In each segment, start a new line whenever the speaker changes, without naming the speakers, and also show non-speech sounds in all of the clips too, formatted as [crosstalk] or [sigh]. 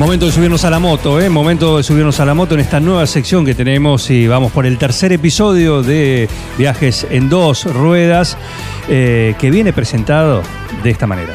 Momento de subirnos a la moto, ¿eh? Momento de subirnos a la moto en esta nueva sección que tenemos y vamos por el tercer episodio de Viajes en dos ruedas eh, que viene presentado de esta manera.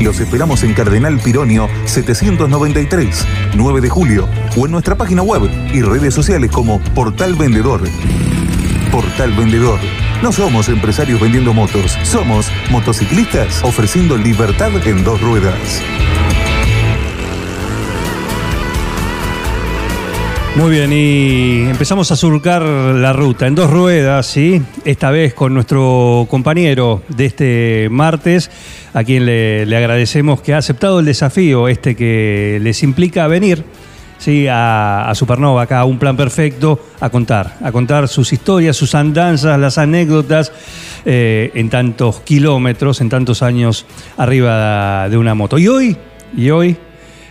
Los esperamos en Cardenal Pironio 793, 9 de julio, o en nuestra página web y redes sociales como Portal Vendedor. Portal Vendedor. No somos empresarios vendiendo motos, somos motociclistas ofreciendo libertad en dos ruedas.
Muy bien, y empezamos a surcar la ruta en dos ruedas, ¿sí? Esta vez con nuestro compañero de este martes, a quien le, agradecemos que ha aceptado el desafío este que les implica venir. Sí, a, a Supernova, acá a un plan perfecto, a contar, a contar sus historias, sus andanzas, las anécdotas eh, en tantos kilómetros, en tantos años arriba de una moto. Y hoy, y hoy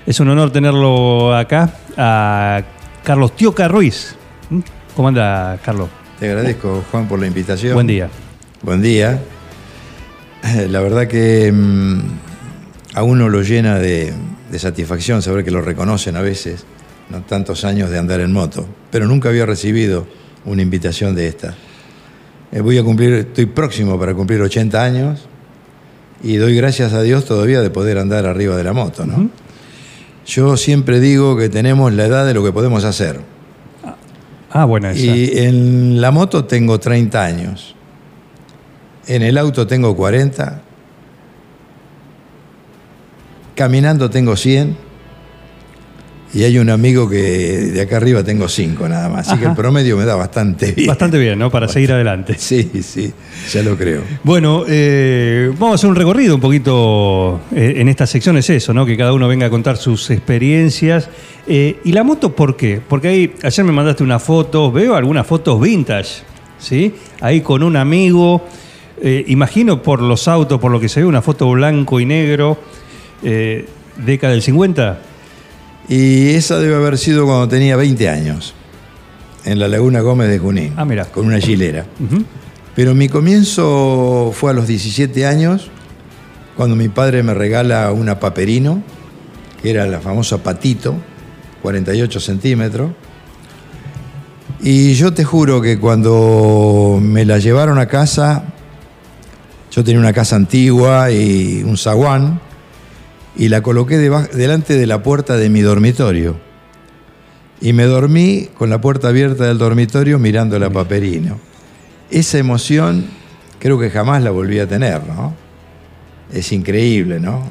es un honor tenerlo acá, a Carlos Tioca Ruiz. ¿Mm? ¿Cómo anda, Carlos?
Te agradezco, Juan, por la invitación.
Buen día.
Buen día. La verdad que mm, a uno lo llena de, de satisfacción saber que lo reconocen a veces, no tantos años de andar en moto, pero nunca había recibido una invitación de esta. Eh, voy a cumplir, estoy próximo para cumplir 80 años y doy gracias a Dios todavía de poder andar arriba de la moto, ¿no? Yo siempre digo que tenemos la edad de lo que podemos hacer.
Ah, buena esa.
Y en la moto tengo 30 años. En el auto tengo 40. Caminando tengo 100. Y hay un amigo que de acá arriba tengo 5 nada más. Así que el promedio me da bastante bien.
Bastante bien, ¿no? Para seguir adelante.
Sí, sí, ya lo creo.
Bueno, eh, vamos a hacer un recorrido un poquito eh, en esta sección, es eso, ¿no? Que cada uno venga a contar sus experiencias. Eh, ¿Y la moto por qué? Porque ahí, ayer me mandaste una foto, veo algunas fotos vintage, ¿sí? Ahí con un amigo, eh, imagino por los autos, por lo que se ve, una foto blanco y negro, década del 50.
Y esa debe haber sido cuando tenía 20 años, en la Laguna Gómez de Junín,
Ah, mira.
con una.
Ujú.
Pero mi comienzo fue a los 17 años, cuando mi padre me regala una paperino, que era la famosa patito, 48 centímetros. Y yo te juro que cuando me la llevaron a casa, yo tenía una casa antigua y un zaguán, y la coloqué delante de la puerta de mi dormitorio. Y me dormí con la puerta abierta del dormitorio mirando la paperino. Esa emoción creo que jamás la volví a tener, ¿no? Es increíble, ¿no?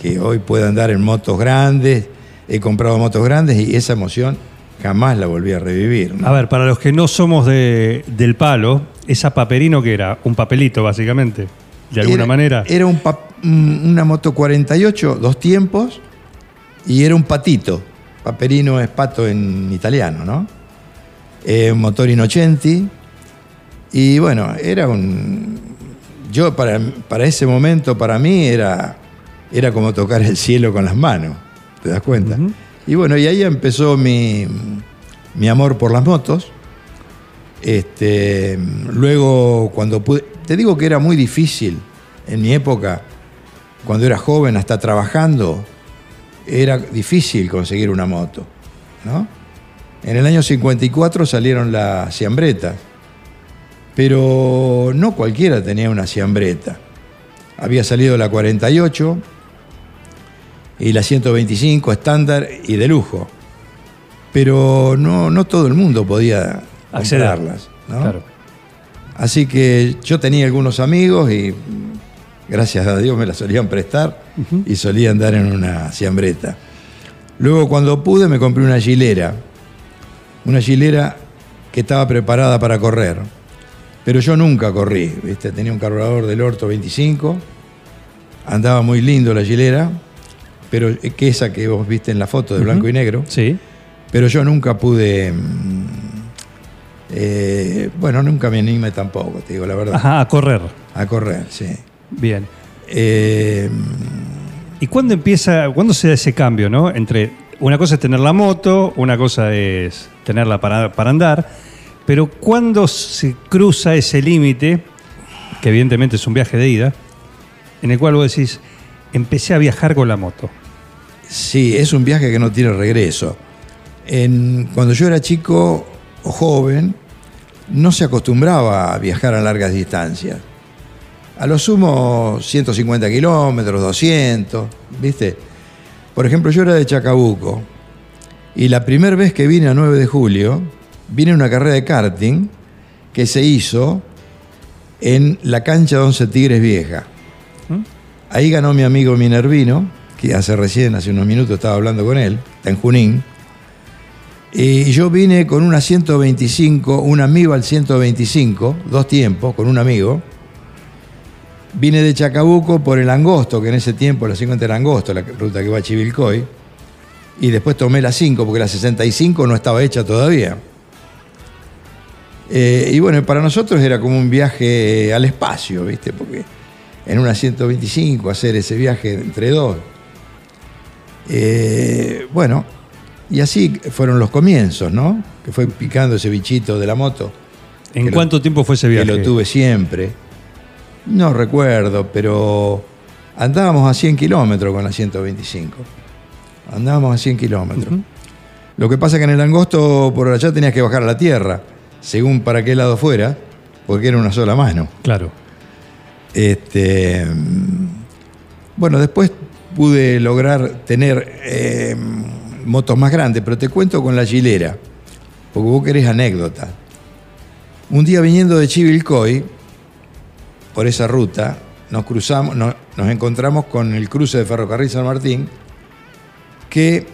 Que hoy pueda andar en motos grandes, he comprado motos grandes y esa emoción jamás la volví a revivir. ¿no?
A ver, para los que no somos de- del palo, esa paperino que era un papelito, básicamente, de alguna
Era-
manera.
Era un pap- un- una moto 48, dos tiempos, y era un patito. Paperino es pato en italiano, ¿no? Eh, un motor Innocenti. Y bueno, era un. Yo, para, para ese momento, para mí, era, era como tocar el cielo con las manos. ¿Te das cuenta? Y bueno, y ahí empezó mi, mi amor por las motos. Este, luego, cuando pude. Te digo que era muy difícil en mi época, cuando era joven, hasta trabajando, era difícil conseguir una moto. ¿no? En el año 54 salieron las Ciambretas, Pero no cualquiera tenía una siambreta. Había salido la 48 y la 125 estándar y de lujo. Pero no, no todo el mundo podía
Acceder.
comprarlas. ¿no?
Claro.
Así que yo tenía algunos amigos y gracias a Dios me las solían prestar y solía andar en una siambreta. Luego cuando pude me compré una gilera, una gilera que estaba preparada para correr, pero yo nunca corrí, ¿viste? tenía un carburador del Orto 25, andaba muy lindo la gilera, pero eh, que esa que vos viste en la foto de blanco y negro,
Sí.
pero yo nunca pude, mm, eh, bueno, nunca me animé tampoco, te digo la verdad,
Ajá, a correr.
a correr, sí.
Bien.
Eh,
¿Y cuándo empieza, cuándo se da ese cambio, no? Entre una cosa es tener la moto, una cosa es tenerla para, para andar, pero ¿cuándo se cruza ese límite, que evidentemente es un viaje de ida, en el cual vos decís, empecé a viajar con la moto?
Sí, es un viaje que no tiene regreso. En- cuando yo era chico o joven, no se acostumbraba a viajar a largas distancias. A lo sumo 150 kilómetros, 200, ¿viste? Por ejemplo, yo era de Chacabuco y la primera vez que vine a 9 de julio, vine a una carrera de karting que se hizo en la cancha de Once Tigres Vieja. Ahí ganó mi amigo Minervino, que hace recién, hace unos minutos estaba hablando con él, está en Junín. Y yo vine con una 125, una Amigo al 125, dos tiempos, con un amigo. Vine de Chacabuco por el Angosto, que en ese tiempo la 50 era Angosto, la ruta que va a Chivilcoy. Y después tomé la 5, porque la 65 no estaba hecha todavía. Eh, y bueno, para nosotros era como un viaje al espacio, ¿viste? Porque en una 125 hacer ese viaje entre dos. Eh, bueno, y así fueron los comienzos, ¿no? Que fue picando ese bichito de la moto.
¿En
lo-
cuánto tiempo fue ese viaje?
Que lo tuve siempre. No recuerdo, pero andábamos a 100 kilómetros con la 125. Andábamos a 100 kilómetros. Lo que pasa que en el angosto por allá tenías que bajar a la tierra, según para qué lado fuera, porque era una sola mano.
Claro.
Este, bueno, después pude lograr tener eh, motos más grandes, pero te cuento con la gilera, porque vos querés anécdota. Un día viniendo de Chivilcoy, por esa ruta, nos cruzamos, no- nos encontramos con el cruce de Ferrocarril San Martín, que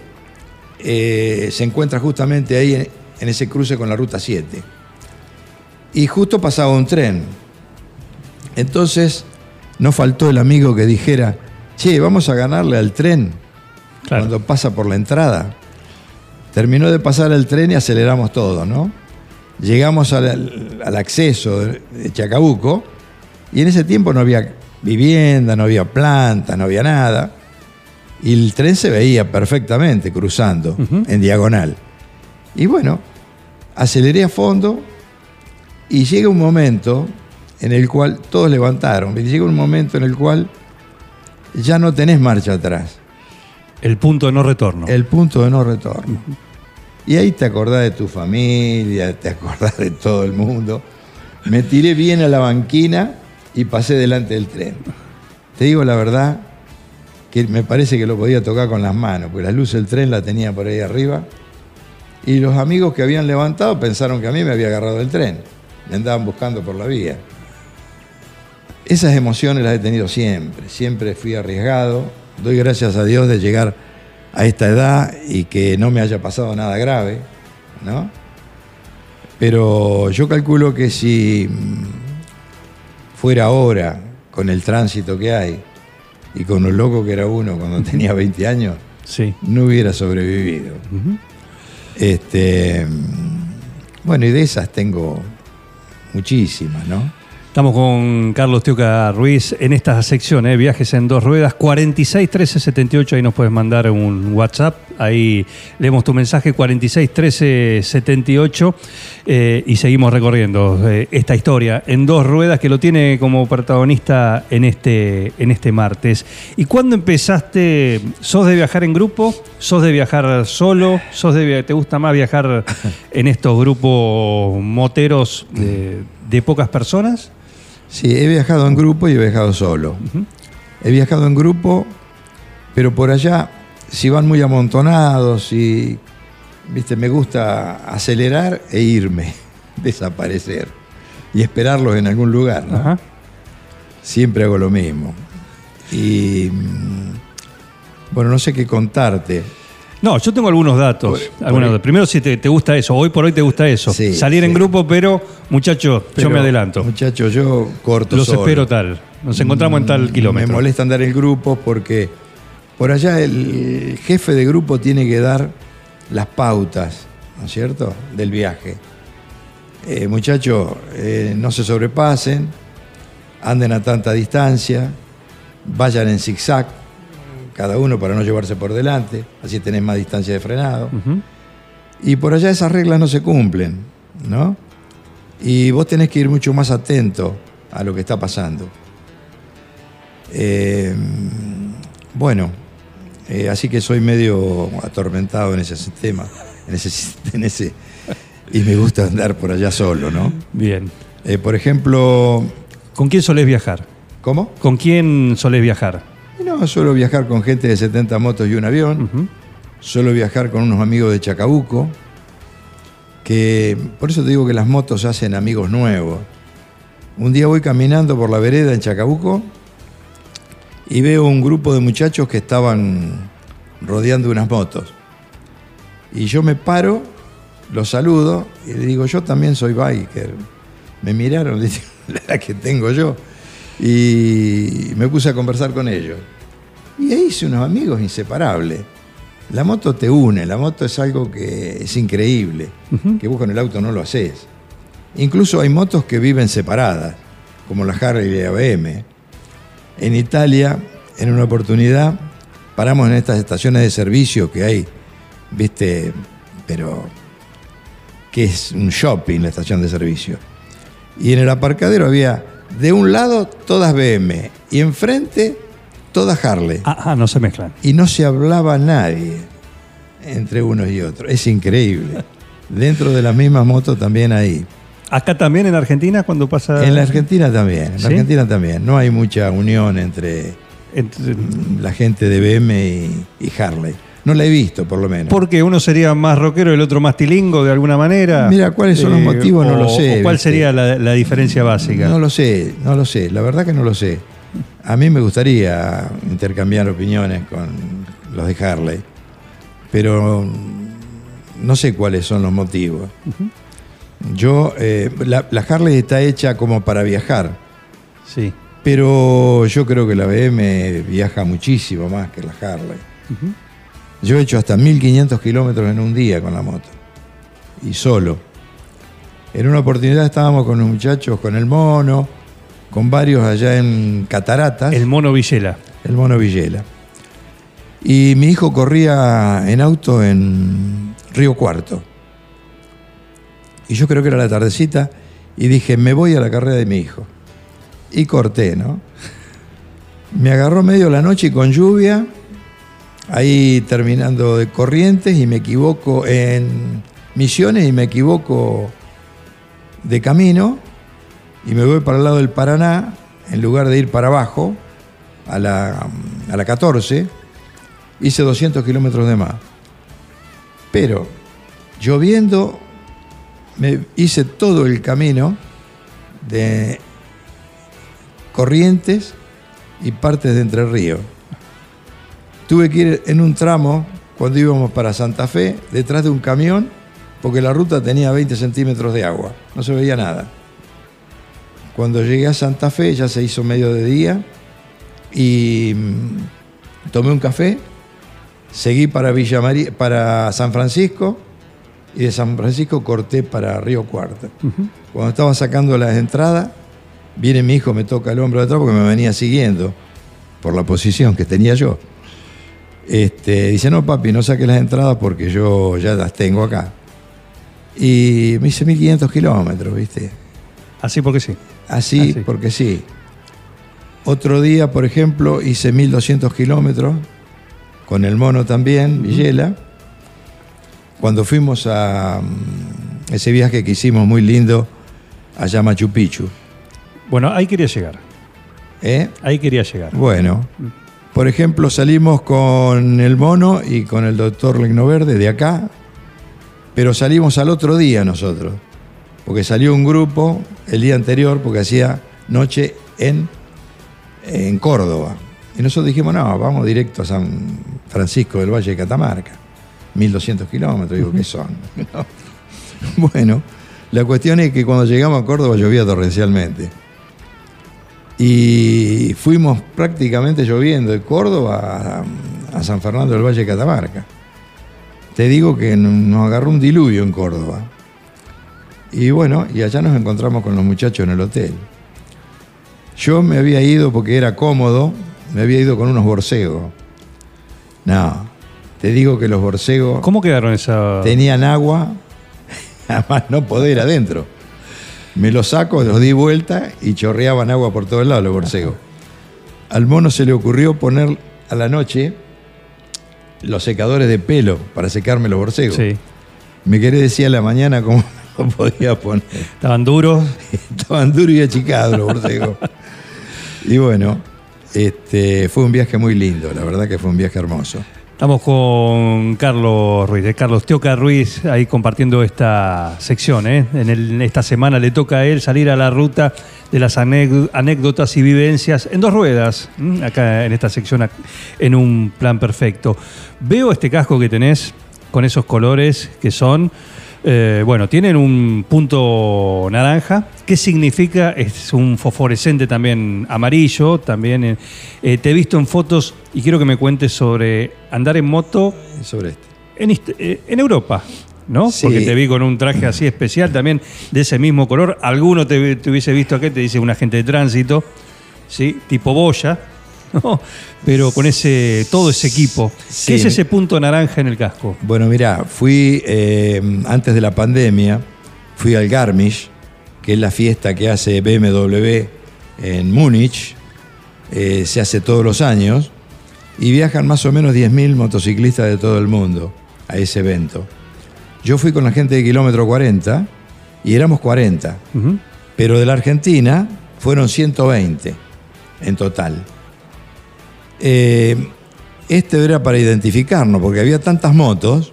eh, se encuentra justamente ahí en, en ese cruce con la ruta 7. Y justo pasaba un tren. Entonces, no faltó el amigo que dijera, che, vamos a ganarle al tren
Claro.
cuando pasa por la entrada. Terminó de pasar el tren y aceleramos todo, ¿no? Llegamos al, al acceso de, de Chacabuco y en ese tiempo no había vivienda, no había planta, no había nada. Y el tren se veía perfectamente cruzando en diagonal. Y bueno, aceleré a fondo y llega un momento en el cual todos levantaron. Llega un momento en el cual ya no tenés marcha atrás.
El punto de no retorno.
El punto de no retorno. Y ahí te acordás de tu familia, te acordás de todo el mundo. Me tiré bien a la banquina y pasé delante del tren. Te digo la verdad que me parece que lo podía tocar con las manos, porque la luz del tren la tenía por ahí arriba. Y los amigos que habían levantado pensaron que a mí me había agarrado el tren. Me andaban buscando por la vía. Esas emociones las he tenido siempre. Siempre fui arriesgado. Doy gracias a Dios de llegar a esta edad y que no me haya pasado nada grave, ¿no? Pero yo calculo que si fuera ahora, con el tránsito que hay y con lo loco que era uno cuando tenía 20 años,
Sí.
no hubiera sobrevivido. Este, mm, bueno, y de esas tengo muchísimas, ¿no?
Estamos con Carlos Tioca Ruiz en esta sección, ¿eh? viajes en dos ruedas, 46 13 78, ahí nos puedes mandar un WhatsApp, ahí leemos tu mensaje, 46 13 78, eh, y seguimos recorriendo eh, esta historia en dos ruedas que lo tiene como protagonista en este, en este martes. ¿Y cuándo empezaste? ¿Sos de viajar en grupo? ¿Sos de viajar solo? ¿Sos de, ¿Te gusta más viajar [laughs] en estos grupos moteros de, de pocas personas?
Sí, he viajado en grupo y he viajado solo. He viajado en grupo, pero por allá, si van muy amontonados y, viste, me gusta acelerar e irme, [laughs] desaparecer y esperarlos en algún lugar. Siempre hago lo mismo. Y, mm, bueno, no sé qué contarte.
No, yo tengo algunos datos.
Por-
algunos
por-.
Primero, si te, te gusta eso, hoy por hoy te gusta eso.
Sí,
Salir en grupo, pero, muchachos, yo me adelanto.
Muchachos, yo corto
Los
solo.
espero tal. Nos encontramos en tal
Mm,
kilómetro.
Me molesta andar en grupos porque por allá el jefe de grupo tiene que dar las pautas, ¿no es cierto?, del viaje. Eh, muchachos, eh, no se sobrepasen, anden a tanta distancia, vayan en zigzag, cada uno para no llevarse por delante, así tenés más distancia de frenado. Y por allá esas reglas no se cumplen, ¿no? Y vos tenés que ir mucho más atento a lo que está pasando. Eh, bueno, eh, así que soy medio atormentado en ese sistema, en ese, [laughs] en ese, y me gusta andar por allá solo, ¿no?
Bien.
Eh, por ejemplo,
¿Con quién solés viajar?
¿cómo?
¿Con quién solés viajar?
No, suelo viajar con gente de 70 motos y un avión. Suelo viajar con unos amigos de Chacabuco, que por eso te digo que las motos hacen amigos nuevos. Un día voy caminando por la vereda en Chacabuco y veo un grupo de muchachos que estaban rodeando unas motos. Y yo me paro, los saludo y le digo, yo también soy biker. Me miraron, [laughs] le digo, la que tengo yo. Y me puse a conversar con ellos. Y ahí hice unos amigos inseparables. La moto te une, la moto es algo que es increíble, que vos con el auto no lo haces. Incluso hay motos que viven separadas, como la Harley y la BM. En Italia, en una oportunidad, paramos en estas estaciones de servicio que hay, viste, pero que es un shopping la estación de servicio. Y en el aparcadero había de un lado todas BM y enfrente todas Harley
Ah, ah, no se mezclan.
y no se hablaba nadie entre unos y otros. Es increíble. [laughs] Dentro de las mismas motos también hay.
Acá también en Argentina cuando pasa...
En la Argentina también. En la
¿Sí?
Argentina también. No hay mucha unión entre
Entre-
la gente de BM y, y Harley. No la he visto, por lo menos.
Porque uno sería más rockero y el otro más tilingo de alguna manera. Eh,
Mira, ¿cuáles son los motivos? No
o-
lo sé,
o ¿Cuál
¿viste?
sería la, la diferencia básica?
No lo sé, no lo sé. La verdad que no lo sé. A mí me gustaría intercambiar opiniones con los de Harley, pero no sé cuáles son los motivos. Yo, eh, la, la Harley está hecha como para viajar,
Sí.
pero yo creo que la BM viaja muchísimo más que la Harley. Yo he hecho hasta 1500 kilómetros en un día con la moto, y solo. En una oportunidad estábamos con los muchachos, con el mono, con varios allá en Cataratas,
El mono Villela.
el mono Villela. Y mi hijo corría en auto en Río Cuarto. Y yo creo que era la tardecita y dije, me voy a la carrera de mi hijo. Y corté, ¿no? Me agarró medio la noche y con lluvia, ahí terminando de Corrientes y me equivoco en Misiones y me equivoco de camino y me voy para el lado del Paraná en lugar de ir para abajo a la, a la 14, hice 200 kilómetros de más. Pero lloviendo, me hice todo el camino de Corrientes y partes de Entre Ríos. Tuve que ir en un tramo cuando íbamos para Santa Fe, detrás de un camión, porque la ruta tenía 20 centímetros de agua, no se veía nada. Cuando llegué a Santa Fe ya se hizo medio de día y mm, tomé un café, seguí para, Villa Mari- para San Francisco y de San Francisco corté para Río Cuarto. Cuando estaba sacando las entradas, viene mi hijo, me toca el hombro de atrás porque me venía siguiendo por la posición que tenía yo. Este, dice, no papi, no saques las entradas porque yo ya las tengo acá. Y me hice 1500 kilómetros, ¿viste?
Así porque sí.
Así,
Así.
porque sí. Otro día, por ejemplo, hice 1200 kilómetros con el mono también, Villela. Cuando fuimos a mm, ese viaje que hicimos muy lindo allá a Machu Picchu.
Bueno, ahí quería llegar.
¿eh?
Ahí quería llegar.
Bueno, por ejemplo, salimos con el mono y con el doctor Verde de acá, pero salimos al otro día nosotros, porque salió un grupo el día anterior, porque hacía noche en, en Córdoba. Y nosotros dijimos, no, vamos directo a San Francisco del Valle de Catamarca, 1200 kilómetros, digo, ¿qué son? [laughs] bueno, la cuestión es que cuando llegamos a Córdoba llovía torrencialmente. Y fuimos prácticamente lloviendo de Córdoba a, a San Fernando del Valle de Catamarca. Te digo que nos agarró un diluvio en Córdoba. Y bueno, y allá nos encontramos con los muchachos en el hotel. Yo me había ido porque era cómodo, me había ido con unos borcegos. No, te digo que los borcegos
¿Cómo quedaron esa.?
tenían agua, [laughs] además no poder adentro. Me los saco, los di vuelta y chorreaban agua por todos lados los borcegos. Al mono se le ocurrió poner a la noche los secadores de pelo para secarme los borcegos.
Sí.
Me querés decir a la mañana cómo lo [laughs] podía poner.
Estaban duros.
Estaban duros y achicados los borcegos. y bueno, este, fue un viaje muy lindo, la verdad que fue un viaje hermoso.
Estamos con Carlos Ruiz, de Carlos Teoca Ruiz, ahí compartiendo esta sección. ¿eh? En, esta semana le toca a él salir a la ruta de las anécd- anécdotas y vivencias en dos ruedas, ¿m? acá en esta sección, en un plan perfecto. Veo este casco que tenés con esos colores que son, eh, bueno, tienen un punto naranja. ¿Qué significa? Es un fosforescente también amarillo. También eh, eh, te he visto en fotos y quiero que me cuentes sobre andar en moto
Sobre este.
en, eh, Europa, ¿no?
Sí.
Porque te vi con un traje así especial también de ese mismo color. Alguno te, te hubiese visto acá, te dice un agente de tránsito, ¿sí? Tipo boya, [laughs] ¿no? Pero con ese todo ese equipo.
Sí.
¿Qué es ese punto naranja en el casco?
Bueno, mirá, fui eh, antes de la pandemia, fui al Garmisch, que es la fiesta que hace BMW en Múnich, eh, se hace todos los años, y viajan más o menos 10.000 motociclistas de todo el mundo a ese evento. Yo fui con la gente de kilómetro 40 y éramos 40,
Ujú.
pero de la Argentina fueron 120 en total. Eh, este era para identificarnos, porque había tantas motos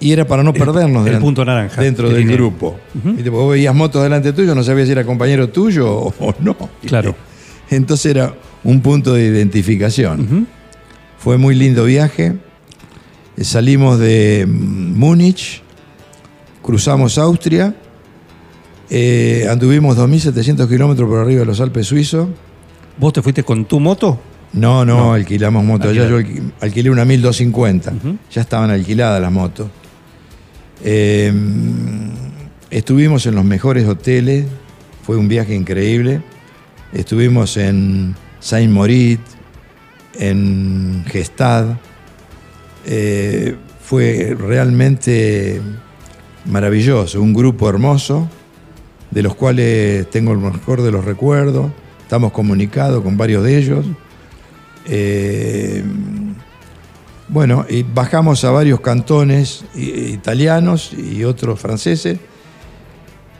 y era para no perdernos
el punto naranja
dentro del grupo. Viste, Vos veías motos delante tuyo, no sabías si era compañero tuyo o, o no.
Claro. [laughs]
Entonces era un punto de identificación. Fue muy lindo viaje. Eh, Salimos de mm, Múnich, cruzamos Austria, eh, anduvimos 2.700 kilómetros por arriba de los Alpes suizos.
¿Vos te fuiste con tu moto?
No, no, alquilamos. Ya
Alquilar.
yo alqui- alquilé una 1250.
Ujú.
Ya estaban alquiladas las motos. Eh, estuvimos en los mejores hoteles. Fue un viaje increíble. Estuvimos en Saint Moritz, en Gestad. Eh, fue realmente maravilloso. Un grupo hermoso, de los cuales tengo el mejor de los recuerdos. Estamos comunicados con varios de ellos. Eh, bueno, y bajamos a varios cantones italianos y otros franceses.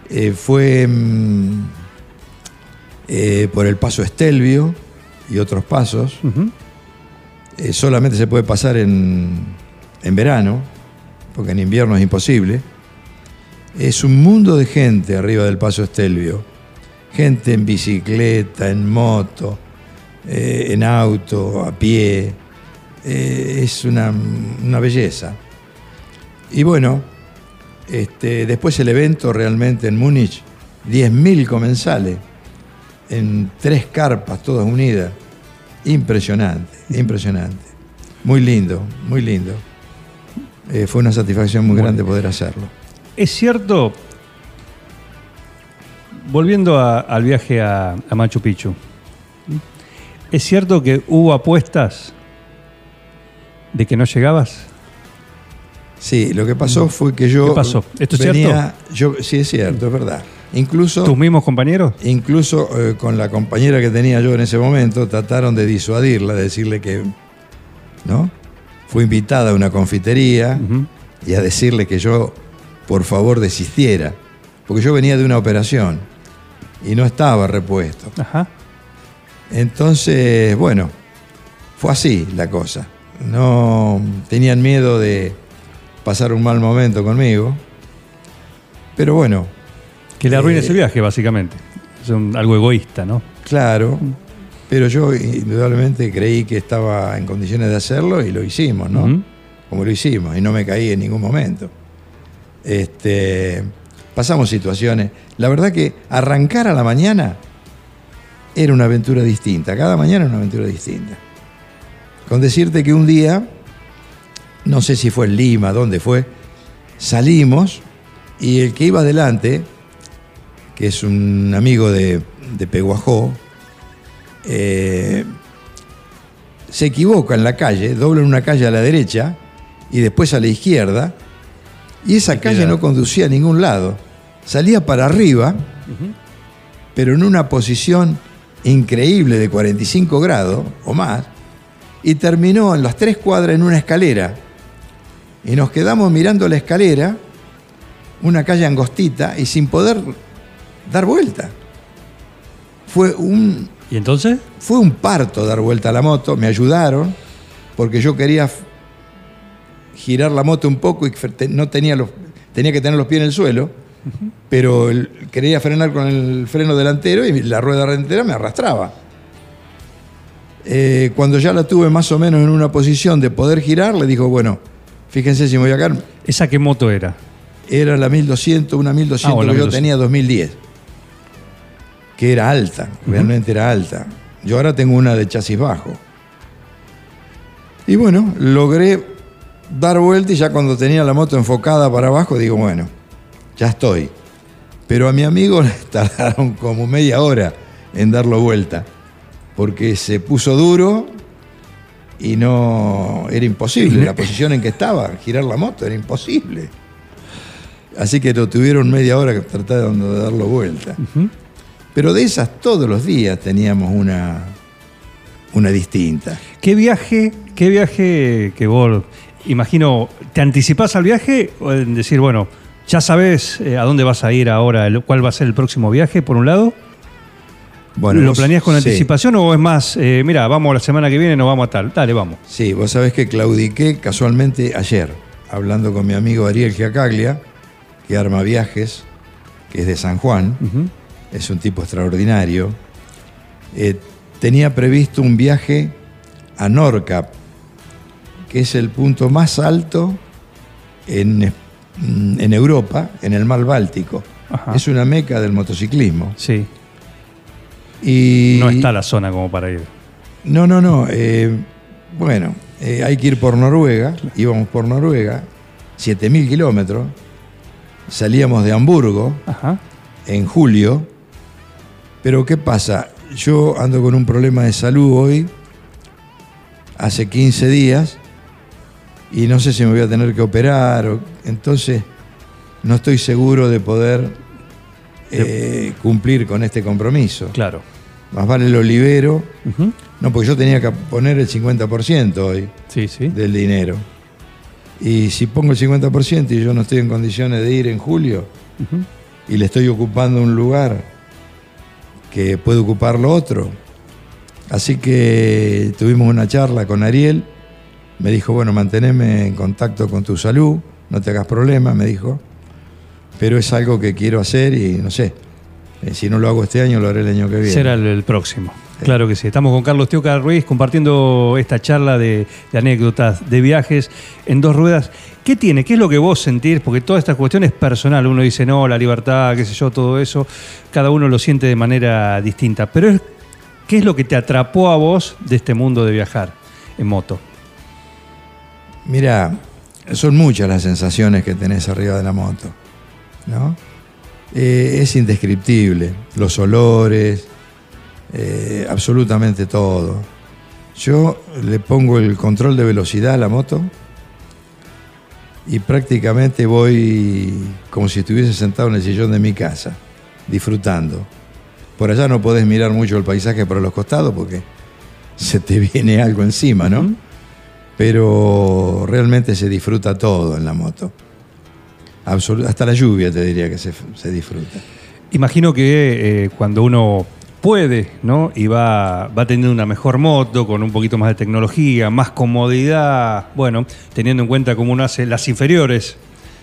Eh, fue mm, eh, por el paso Estelvio y otros pasos. Eh, solamente se puede pasar en, en verano, porque en invierno es imposible. Es un mundo de gente arriba del paso Estelvio. Gente en bicicleta, en moto, eh, en auto, a pie. Eh, es una, una belleza. Y bueno, este, después el evento realmente en Múnich, 10.000 comensales, en tres carpas, todas unidas. Impresionante, impresionante. Muy lindo, muy lindo. Eh, fue una satisfacción muy grande poder hacerlo.
Es cierto, volviendo a- al viaje a, a Machu Picchu, ¿es cierto que hubo apuestas de que no llegabas?
Sí, lo que pasó fue que yo.
¿Qué pasó? ¿Esto es
venía- Yo, sí, es cierto, es verdad. Incluso,
¿Tus mismos compañeros?
incluso eh, con la compañera que tenía yo en ese momento, trataron de disuadirla, de decirle que. ¿No? Fue invitada a una confitería y a decirle que yo, por favor, desistiera. porque yo venía de una operación y no estaba repuesto.
Ajá.
Entonces, bueno, fue así la cosa. No tenían miedo de pasar un mal momento conmigo. Pero bueno,
Que le arruine
Eh,
ese viaje, básicamente. Es un- algo egoísta, ¿no?
claro. Pero yo indudablemente creí que estaba en condiciones de hacerlo y lo hicimos, ¿no? Como lo hicimos y no me caí en ningún momento. Este, pasamos situaciones. La verdad que arrancar a la mañana era una aventura distinta. Cada mañana era una aventura distinta. Con decirte que un día, no sé si fue en Lima, dónde fue, salimos y el que iba adelante, que es un amigo de, de Peguajó, eh, se equivoca en la calle, dobla en una calle a la derecha y después a la izquierda, y esa calle
queda-
no conducía a ningún lado. Salía para arriba, pero en una posición increíble de 45 grados o más, y terminó en las tres cuadras en una escalera. Y nos quedamos mirando la escalera, una calle angostita, y sin poder dar vuelta. Fue un,
¿Y entonces?
fue un parto dar vuelta a la moto, me ayudaron, porque yo quería girar la moto un poco y no tenía los, tenía que tener los pies en el suelo, pero el- quería frenar con el freno delantero y la rueda delantera me arrastraba. Eh, cuando ya la tuve más o menos en una posición de poder girar, le dijo, bueno, fíjense si me voy acá,
¿Esa qué moto era?
era la 1200, una 1200
Ah,
que yo
1200.
tenía 2010. Que era alta, realmente era alta. Yo ahora tengo una de chasis bajo. Y bueno, logré dar vuelta y ya cuando tenía la moto enfocada para abajo, digo, bueno, ya estoy. Pero a mi amigo le [laughs] tardaron como media hora en darlo vuelta, porque se puso duro y no era imposible. La [laughs] posición en que estaba, girar la moto, era imposible. Así que lo tuvieron media hora que trataron de darlo vuelta. Pero de esas todos los días teníamos una, una distinta.
¿Qué viaje, qué viaje que vos, imagino, te anticipás al viaje o en decir, bueno, ya sabes eh, a dónde vas a ir ahora, el- cuál va a ser el próximo viaje, por un lado?
Bueno,
¿Lo planeas con
sí.
anticipación o es más, eh, mira, vamos la semana que viene, nos vamos a tal? Dale, vamos.
Sí, vos sabés que claudiqué casualmente ayer, hablando con mi amigo Ariel Giacaglia, que arma viajes, que es de San Juan, es un tipo extraordinario. Eh, tenía previsto un viaje a Norcap, que es el punto más alto en, eh, en Europa, en el mar Báltico.
Ajá.
Es una meca del motociclismo.
Sí,
Y
no está la zona como para ir.
No, no, no. eh, bueno, eh, hay que ir por Noruega. Íbamos por Noruega, 7.000 kilómetros. Salíamos de Hamburgo
Ajá.
en julio. Pero ¿qué pasa? Yo ando con un problema de salud hoy, hace 15 días, y no sé si me voy a tener que operar. o- entonces, no estoy seguro de poder eh, cumplir con este compromiso.
Claro.
Más vale lo libero. No, porque yo tenía que poner el 50% hoy
Sí, sí.
del dinero. Y si pongo el 50% y yo no estoy en condiciones de ir en julio y le estoy ocupando un lugar que puede ocupar lo otro. Así que tuvimos una charla con Ariel. Me dijo, bueno, manteneme en contacto con tu salud, no te hagas problema, me dijo. Pero es algo que quiero hacer y no sé. eh, si no lo hago este año, lo haré el año que viene.
Será el, el próximo. Claro que sí. Estamos con Carlos Teoca Ruiz compartiendo esta charla de, de anécdotas, de viajes en dos ruedas. ¿Qué tiene? ¿Qué es lo que vos sentís? Porque toda esta cuestión es personal. Uno dice, no, la libertad, qué sé yo, todo eso. Cada uno lo siente de manera distinta. Pero es, ¿qué es lo que te atrapó a vos de este mundo de viajar en moto?
Mira, son muchas las sensaciones que tenés arriba de la moto, ¿no? Eh, es indescriptible, los olores, eh, absolutamente todo. Yo le pongo el control de velocidad a la moto y prácticamente voy como si estuviese sentado en el sillón de mi casa, disfrutando. Por allá no podés mirar mucho el paisaje por los costados porque se te viene algo encima, ¿no? Pero realmente se disfruta todo en la moto. Hasta la lluvia te diría que se, disfruta.
Imagino que eh, cuando uno puede, ¿no? Y va, va teniendo una mejor moto, con un poquito más de tecnología, más comodidad, bueno, teniendo en cuenta cómo uno hace las inferiores,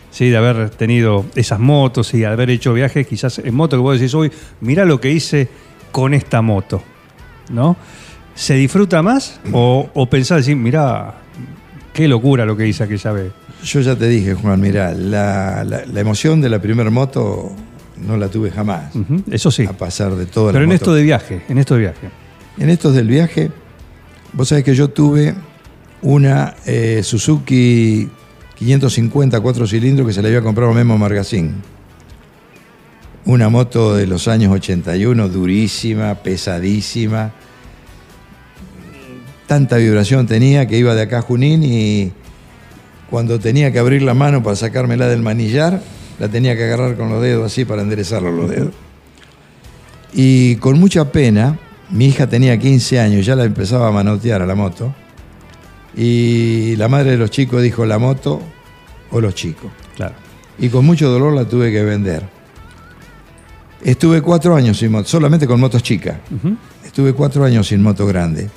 ¿sí? De haber tenido esas motos y haber hecho viajes quizás en moto que vos decís hoy, mira lo que hice con esta moto, ¿no? ¿Se disfruta más o, o pensás decir, mira, qué locura lo que hice aquella vez?
Yo ya te dije, Juan, mirá, la, la- la emoción de la primera moto no la tuve jamás.
Eso sí.
A pasar de todas
Pero en
motos.
esto de viaje, en esto de viaje.
En estos del viaje, vos sabés que yo tuve una eh, Suzuki 550 4 cilindros que se le había comprado a Memo Margacín. Una moto de los años 81, durísima, pesadísima. Tanta vibración tenía que iba de acá a Junín y cuando tenía que abrir la mano para sacármela del manillar, la tenía que agarrar con los dedos así para enderezarlo los dedos. Y con mucha pena, mi hija tenía 15 años, ya la empezaba a manotear a la moto. Y la madre de los chicos dijo, la moto o los chicos.
Claro.
Y con mucho dolor la tuve que vender. Estuve cuatro años sin moto, solamente con motos chicas. Estuve cuatro años sin moto grande.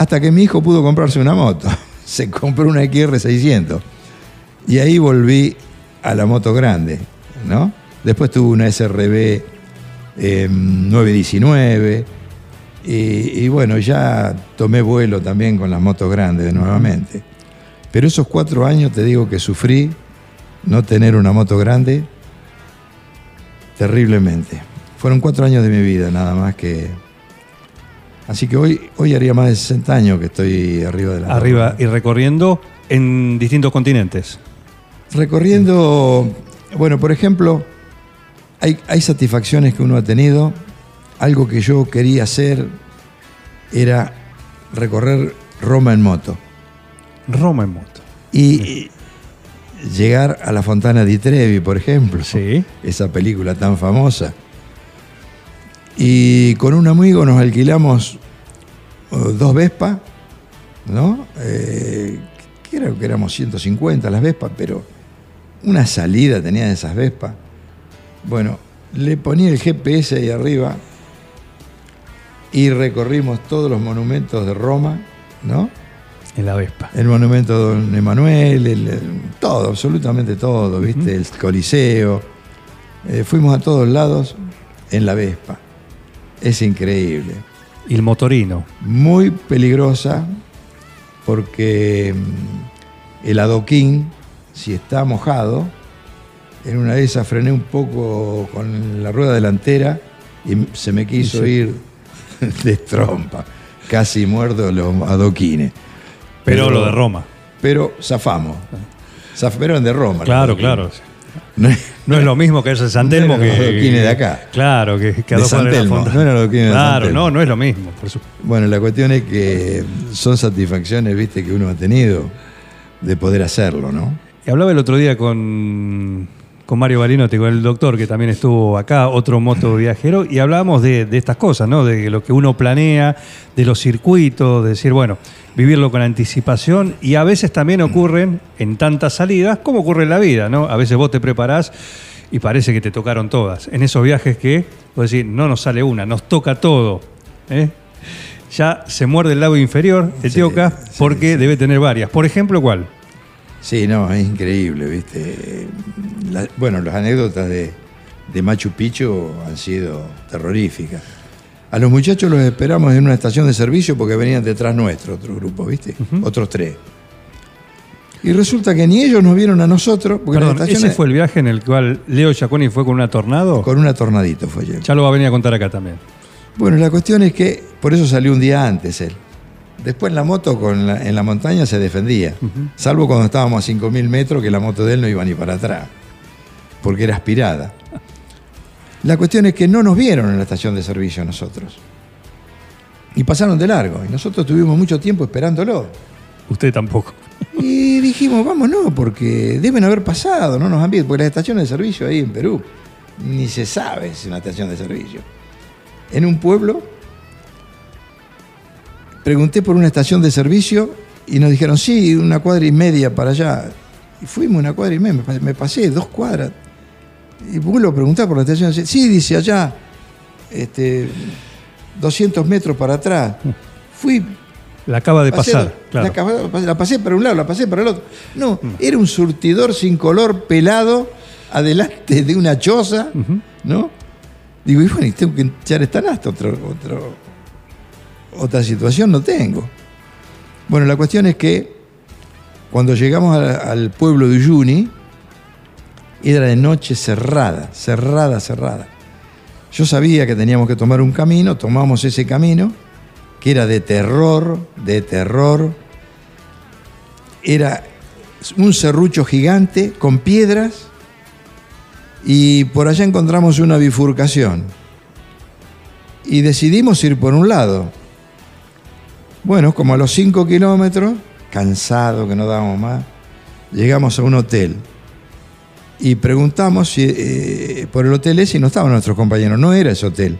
Hasta que mi hijo pudo comprarse una moto. [laughs] Se compró una XR600. Y ahí volví a la moto grande, ¿no? Después tuve una SRB eh, 919. Y, y bueno, ya tomé vuelo también con las motos grandes nuevamente. Pero esos cuatro años te digo que sufrí no tener una moto grande terriblemente. Fueron cuatro años de mi vida nada más que... Así que hoy, hoy haría más de 60 años que estoy arriba de la
Arriba y recorriendo en distintos continentes.
Recorriendo, bueno, por ejemplo, hay, hay satisfacciones que uno ha tenido. Algo que yo quería hacer era recorrer Roma en moto
Roma en moto.
y llegar a la Fontana di Trevi, por ejemplo.
Sí.
Esa película tan famosa. Y con un amigo nos alquilamos eh, dos Vespas, ¿no? Eh, creo que éramos 150 las Vespas, pero una salida tenían esas Vespas. Bueno, le ponía el GPS ahí arriba y recorrimos todos los monumentos de Roma, ¿no?
En la Vespa.
El monumento de Don Emanuel, el- el- todo, absolutamente todo, ¿viste? El Coliseo. Eh, fuimos a todos lados en la Vespa. Es increíble.
Y el motorino.
Muy peligrosa porque mm, el adoquín, si está mojado, en una de esas frené un poco con la rueda delantera y se me quiso ir [laughs] de trompa. Casi muerdo los adoquines.
Pero, lo de Roma.
Pero zafamos. Zaf- pero eran de Roma.
Claro, claro.
No es-
No es lo mismo que ese San Telmo
No
que.
los adoquines de acá.
Claro, que, que
De San Telmo, no eran los adoquines de San
Claro, no, no es lo mismo. Por supuesto.
Bueno, la cuestión es que son satisfacciones, viste, que uno ha tenido de poder hacerlo, ¿no?
Y hablaba el otro día con, con Mario Balinotti, con el doctor que también estuvo acá, otro moto viajero, y hablábamos de, de estas cosas, ¿no? De lo que uno planea, de los circuitos, de decir, bueno, vivirlo con anticipación, y a veces también ocurren en tantas salidas, como ocurre en la vida, ¿no? A veces vos te preparás y parece que te tocaron todas. En esos viajes que, vos decís, no nos sale una, nos toca todo. ¿eh? Ya se muerde el lado inferior,
Sí,
Tioca,
sí,
porque
sí.
debe tener varias. Por ejemplo, ¿cuál?
Sí, no, es increíble, viste. La- bueno, las anécdotas de, de Machu Picchu han sido terroríficas. A los muchachos los esperamos en una estación de servicio porque venían detrás nuestro, otro grupo, ¿viste? Otros tres. Y resulta que ni ellos nos vieron a nosotros, porque
Perdón, ¿ese fue el viaje en el cual Leo Giaconi fue con una tornado?
con una tornadito fue yo.
Ya lo va a venir a contar acá también.
Bueno, la cuestión es que por eso salió un día antes él. Después la moto con la- en la montaña se defendía, salvo cuando estábamos a 5.000 metros que la moto de él no iba ni para atrás, porque era aspirada. La cuestión es que no nos vieron en la estación de servicio nosotros. Y pasaron de largo, y nosotros tuvimos mucho tiempo esperándolo.
Usted tampoco.
Y dijimos, vámonos, porque deben haber pasado, no nos han visto, porque las estaciones de servicio ahí en Perú, ni se sabe si es una estación de servicio. En un pueblo, pregunté por una estación de servicio y nos dijeron, sí, una cuadra y media para allá. Y fuimos una cuadra y media, me pasé, dos cuadras. Y vuelvo a preguntar por la estación. Sí, dice allá, este, 200 metros para atrás. Fui,
La acaba de
pasé-
pasar, claro.
la, pasé para un lado, la pasé para el otro. No, era un surtidor sin color, pelado, adelante de una choza, ¿no? Digo, y bueno, y tengo que echar esta nasta, otro, otro, otra situación no tengo. Bueno, la cuestión es que cuando llegamos al pueblo de Uyuni, era de noche cerrada, cerrada, cerrada. Yo sabía que teníamos que tomar un camino, tomamos ese camino, que era de terror, de terror. Era un serrucho gigante con piedras y por allá encontramos una bifurcación. Y decidimos ir por un lado. Bueno, como a los 5 kilómetros, cansado que no dábamos más, llegamos a un hotel. Y preguntamos si, eh, por el hotel ese y no estaban nuestros compañeros, no era ese hotel.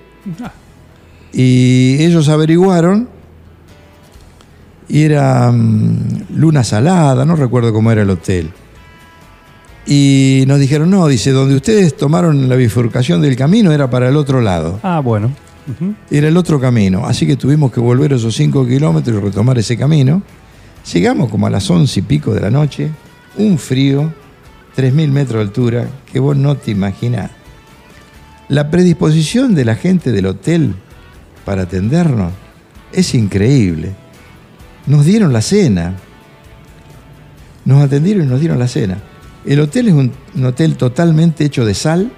Y ellos averiguaron y era mm, Luna Salada, no recuerdo cómo era el hotel. Y nos dijeron, no, dice, donde ustedes tomaron la bifurcación del camino era para el otro lado.
Ah, bueno.
Era el otro camino. Así que tuvimos que volver esos 5 kilómetros y retomar ese camino. Llegamos como a las once y pico de la noche, un frío, 3.000 metros de altura, que vos no te imaginás. La predisposición de la gente del hotel para atendernos es increíble. Nos dieron la cena. Nos atendieron y nos dieron la cena. El hotel es un hotel totalmente hecho de sal,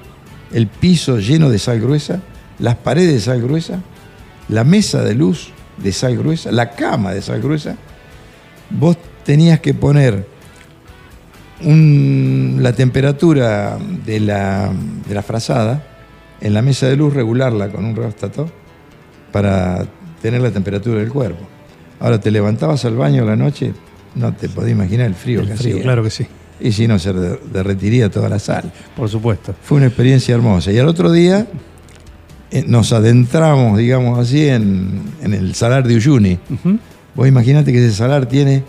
el piso lleno de sal gruesa, las paredes de sal gruesa, la mesa de luz de sal gruesa, la cama de sal gruesa. Vos tenías que poner un- la temperatura de la, de la frazada en la mesa de luz, regularla con un rheostat para tener la temperatura del cuerpo. Ahora te levantabas al baño a la noche, no te podías imaginar el frío
El
que
frío,
hacía.
claro que sí.
Y si no, se de- derretiría toda la sal.
Por supuesto.
Fue una experiencia hermosa. Y al otro día nos adentramos, digamos así, en, en el salar de Uyuni.
Ujú.
Vos imaginate que ese salar tiene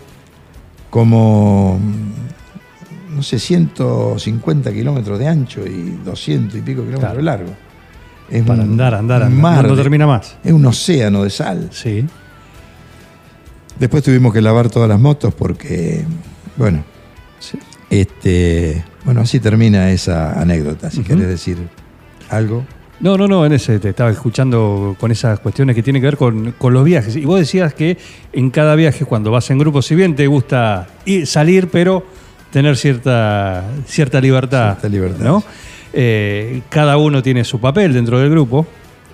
como, no sé, 150 kilómetros de ancho y 200 y pico kilómetros
Claro.
de largo. Es
Para
un
andar, andar, andar.
mar
no, termina más.
Es un océano de sal.
Sí.
Después tuvimos que lavar todas las motos porque, bueno,
Sí.
este, bueno, así termina esa anécdota. Si
Ujú.
querés decir algo.
No, no, no, en ese te estaba escuchando con esas cuestiones que tienen que ver con, con los viajes. Y vos decías que en cada viaje, cuando vas en grupo, si bien te gusta ir, salir, pero tener cierta, cierta libertad.
Cierta libertad,
¿no? Eh, cada uno tiene su papel dentro del grupo,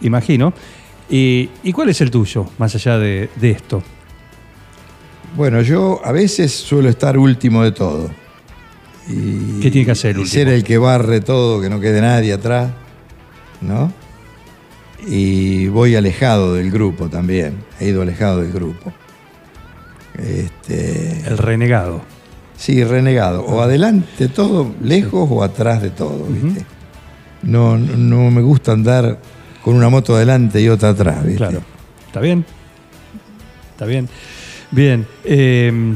imagino. Y, ¿y cuál es el tuyo, más allá de, de esto?
Bueno, yo a veces suelo estar último de todo. Y,
¿Qué tiene que hacer el último?
Ser el que barre todo, que no quede nadie atrás, ¿no? Y voy alejado del grupo también. He ido alejado del grupo. Este,
El renegado.
sí, renegado. O adelante todo, lejos o atrás de todo, ¿viste? no, no, no me gusta andar con una moto adelante y otra atrás, ¿viste?
Claro. ¿Está bien? ¿Está bien? Bien. eh,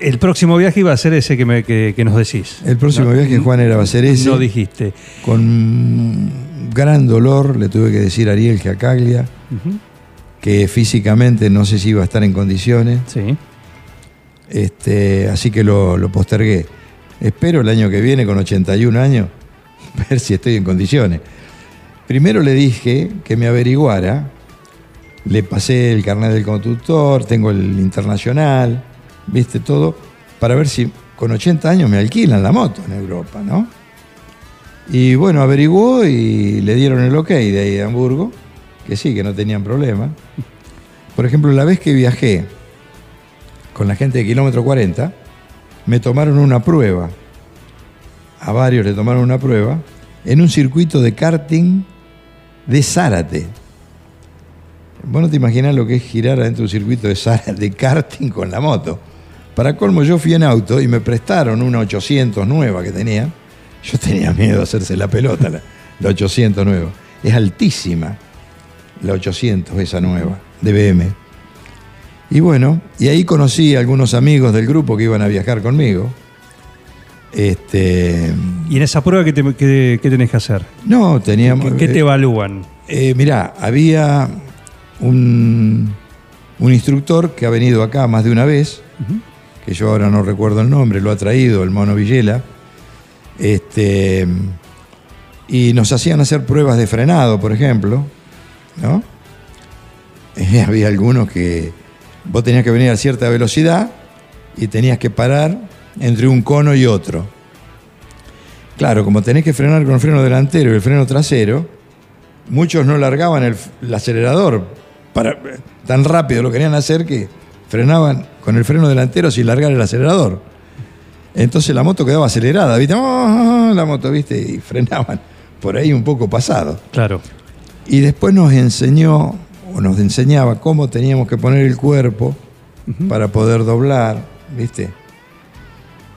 el próximo viaje iba a ser ese que, me- que- que nos decís.
El próximo
No-
viaje, Juan, era va a ser ese.
No dijiste.
Con gran dolor le tuve que decir a Ariel Jacaglia
Ujú.
que físicamente no sé si iba a estar en condiciones,
Sí.
este, así que lo, lo postergué. Espero el año que viene, con 81 años, [laughs] ver si estoy en condiciones. Primero le dije que me averiguara, le pasé el carnet del conductor, tengo el internacional, viste todo, para ver si con 80 años me alquilan la moto en Europa, ¿no? Y bueno, averiguó y le dieron el ok de ahí de Hamburgo, que sí, que no tenían problema. Por ejemplo, la vez que viajé con la gente de kilómetro 40, me tomaron una prueba. A varios le tomaron una prueba en un circuito de karting de Zárate. Vos no te imaginás lo que es girar adentro de un circuito de, Zárate, de karting con la moto. Para colmo, yo fui en auto y me prestaron una 800 nueva que tenía. Yo tenía miedo de hacerse la pelota, la, la 800 nueva. Es altísima la 800, esa nueva, de BM. Y bueno, y ahí conocí a algunos amigos del grupo que iban a viajar conmigo. Este,
¿Y en esa prueba qué, te- qué- qué tenés que hacer?
no, teníamos...
¿Qué, qué te evalúan?
Eh, mirá, había un, un instructor que ha venido acá más de una vez, que yo ahora no recuerdo el nombre, lo ha traído, el mono Villela, este, y nos hacían hacer pruebas de frenado, por ejemplo, ¿no? Eh, [laughs] había algunos que vos tenías que venir a cierta velocidad y tenías que parar entre un cono y otro. Claro, como tenés que frenar con el freno delantero y el freno trasero, muchos no largaban el, el acelerador para, tan rápido lo querían hacer que frenaban con el freno delantero sin largar el acelerador. Entonces la moto quedaba acelerada, ¿viste? ¡Ah! La moto, ¿viste? Y frenaban por ahí un poco pasado.
Claro.
Y después nos enseñó, o nos enseñaba cómo teníamos que poner el cuerpo para poder doblar, ¿viste?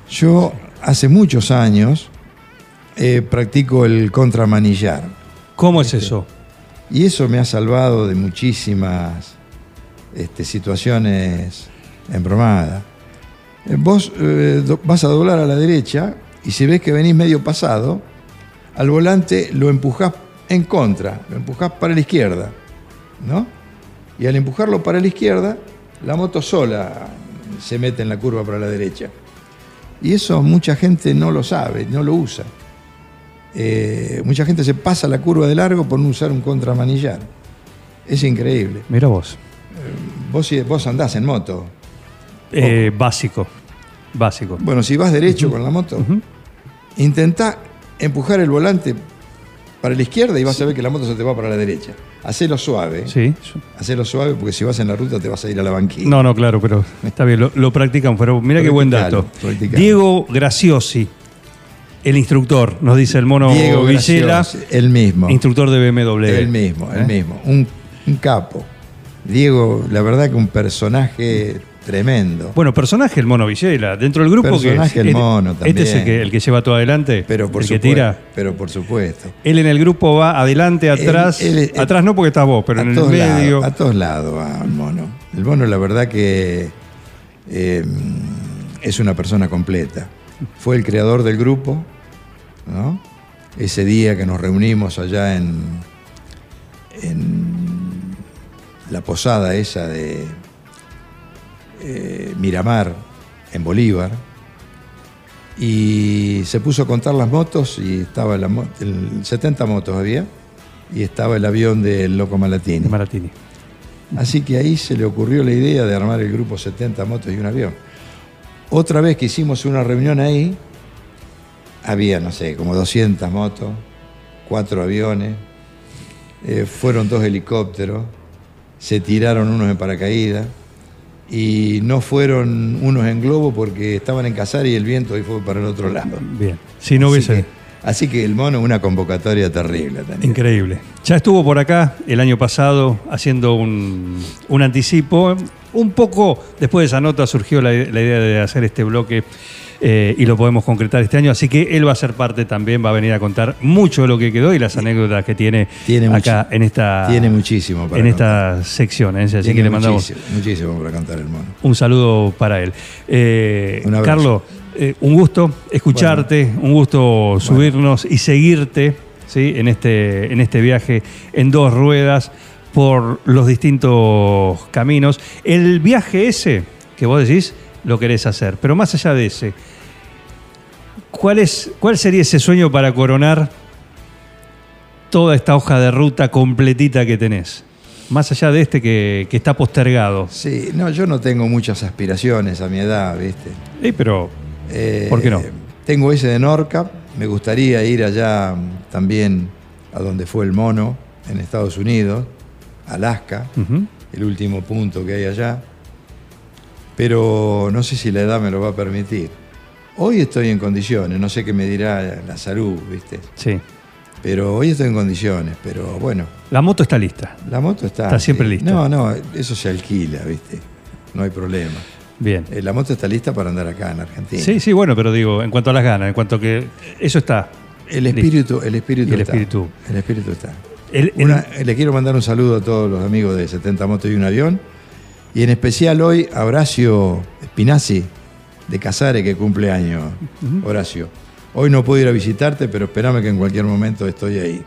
Yo hace muchos años eh, practico el contramanillar.
¿Cómo es eso?
Y eso me ha salvado de muchísimas este, situaciones embromadas. Eh, Vos eh, vas a doblar a la derecha y si ves que venís medio pasado, al volante lo empujás en contra, lo empujás para la izquierda, ¿no? Y al empujarlo para la izquierda, la moto sola se mete en la curva para la derecha. Y eso mucha gente no lo sabe, no lo usa. Eh, mucha gente se pasa la curva de largo por no usar un contramanillar. Es increíble.
Mira vos.
Vos, vos andás en moto.
Eh, básico. Básico.
Bueno, si vas derecho con la moto, intentá empujar el volante para la izquierda y vas a ver que la moto se te va para la derecha. Hacelo suave.
Sí.
Hacelo suave porque si vas en la ruta te vas a ir a la banquilla.
No, no, claro, pero está bien, lo, lo practican, pero mira qué buen dato.
practicalo.
Diego Graciosi, el instructor, nos dice el mono
Diego
Villela,
el mismo.
instructor de BMW.
El mismo, el
¿Eh?
mismo. Un, un capo. Diego, la verdad que un personaje tremendo.
Bueno, personaje el mono Villela, dentro del grupo
Personaje
que
el
este-
mono
Este es el
también.
que, el que lleva todo adelante,
pero por
el que tira.
Pero por supuesto.
Él en el grupo va adelante, atrás,
Él- él-
atrás no porque estás vos, pero en el medio.
lados, a todos lados va el mono. El mono, la verdad que eh, es una persona completa. Fue el creador del grupo, ¿no? Ese día que nos reunimos allá en, en la posada esa de eh, Miramar, en Bolívar, y se puso a contar las motos y estaba la el 70 motos había y estaba el avión del Loco Malatini.
Maratini.
Así que ahí se le ocurrió la idea de armar el grupo 70 motos y un avión. Otra vez que hicimos una reunión ahí, había, no sé, como 200 motos, cuatro aviones, eh, fueron dos helicópteros, se tiraron unos en paracaídas y no fueron unos en globo porque estaban en cazar y el viento ahí fue para el otro lado.
Bien. Si no hubiese.
Así que el mono, una convocatoria terrible. tenía.
Increíble. Ya estuvo por acá el año pasado haciendo un, un anticipo. Un poco después de esa nota surgió la, la idea de hacer este bloque eh, y lo podemos concretar este año. Así que él va a ser parte también, va a venir a contar mucho de lo que quedó y las anécdotas que tiene,
Tiene
acá en esta,
tiene muchísimo para
en esta sección. ¿eh? Así
Tiene
que le mandamos
muchísimo, muchísimo para cantar el mono.
un saludo para él. Eh. Carlos, eh, un gusto escucharte, un gusto subirnos y seguirte ¿sí? en, este, en este viaje en dos ruedas por los distintos caminos. El viaje ese que vos decís lo querés hacer, pero más allá de ese, ¿cuál, es, cuál sería ese sueño para coronar toda esta hoja de ruta completita que tenés? Más allá de este que, que está postergado.
Sí, no, yo no tengo muchas aspiraciones a mi edad, ¿viste?
Eh, pero
Eh,
¿Por qué no?
Tengo ese de Norca, me gustaría ir allá mm, también a donde fue el mono, en Estados Unidos, Alaska, el último punto que hay allá, pero no sé si la edad me lo va a permitir. Hoy estoy en condiciones, no sé qué me dirá la salud, ¿viste?
Sí.
Pero hoy estoy en condiciones, pero bueno,
La moto está lista.
la moto está...
Está siempre
sí.
lista.
No, no, eso se alquila, ¿viste? No hay problema.
Bien.
Eh, La moto está lista para andar acá en Argentina.
Sí, sí, bueno, pero digo, en cuanto a las ganas, en cuanto a que eso está.
El espíritu, el espíritu
el
está.
espíritu.
El espíritu está.
El- el-
Una- le quiero mandar un saludo a todos los amigos de 70 Motos y un Avión Y en especial hoy a Horacio Spinazzi de Casares, que cumple año. Horacio. Hoy no puedo ir a visitarte, pero espérame que en cualquier momento estoy ahí.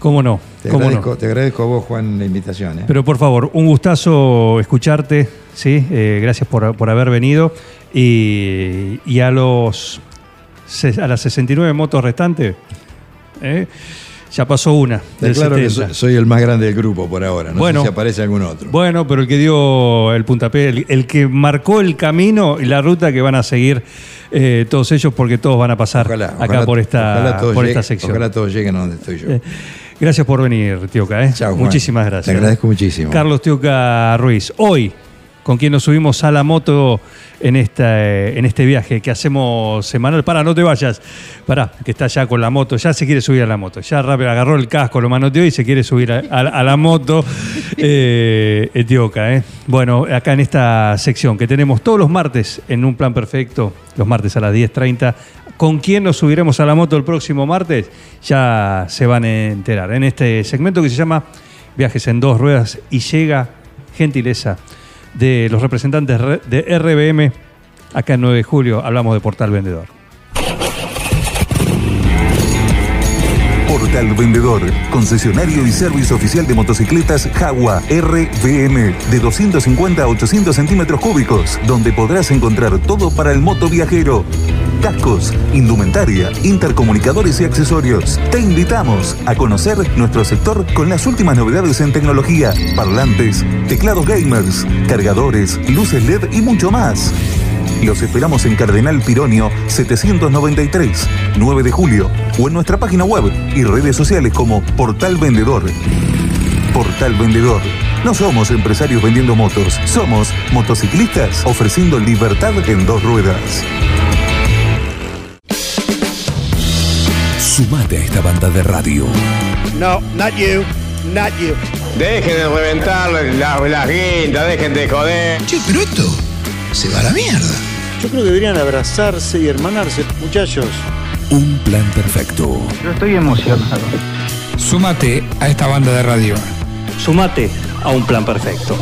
¿Cómo no?
Te,
¿Cómo
agradezco,
no?
te agradezco a vos, Juan, la invitación. ¿eh?
Pero por favor, un gustazo escucharte, ¿sí? Eh, gracias por, por haber venido. Y, y a los a las 69 motos restantes, ¿eh? ya pasó una. Del
claro que
70.
soy, soy el más grande del grupo por ahora. No
Bueno.
sé si aparece algún otro.
Bueno, pero el que dio el puntapié, el, el que marcó el camino y la ruta que van a seguir eh, todos ellos, porque todos van a pasar
Ojalá,
acá
ojalá-
por esta, sección.
Ojalá todos lleguen a donde estoy yo.
Eh, Gracias por venir, Tioca. ¿eh? Muchísimas gracias.
Te agradezco muchísimo.
Carlos Tioca Ruiz, hoy, con quien nos subimos a la moto en, esta, eh, en este viaje que hacemos semanal. Para, no te vayas. Para, que está ya con la moto, ya se quiere subir a la moto. Ya rápido agarró el casco, lo manoteó y se quiere subir a, a- a la moto. [laughs] Eh, eh, Tioca, ¿eh? Bueno, acá en esta sección que tenemos todos los martes en un plan perfecto, los martes a las 10.30. ¿Con quién nos subiremos a la moto el próximo martes? Ya se van a enterar. En este segmento que se llama Viajes en dos ruedas y llega gentileza de los representantes re- de RBM. Acá en 9 de julio hablamos de Portal Vendedor.
Portal Vendedor, concesionario y servicio oficial de motocicletas Jaguar RVM de 250 a 800 centímetros cúbicos, donde podrás encontrar todo para el moto viajero. Cascos, indumentaria, intercomunicadores y accesorios. Te invitamos a conocer nuestro sector con las últimas novedades en tecnología, parlantes, teclados gamers, cargadores, luces LED y mucho más. Los esperamos en Cardenal Pironio 793, 9 de julio, o en nuestra página web y redes sociales como Portal Vendedor. Portal Vendedor. No somos empresarios vendiendo motos, somos motociclistas ofreciendo libertad en dos ruedas.
Sumate a esta banda de radio.
No, not you, not you.
Dejen de reventar las, las guindas, dejen de joder.
Che, pero esto se va a la mierda.
Yo creo que deberían abrazarse y hermanarse. Muchachos,
Un plan perfecto.
Yo estoy emocionado.
Súmate a esta banda de radio.
Sumate a un plan perfecto.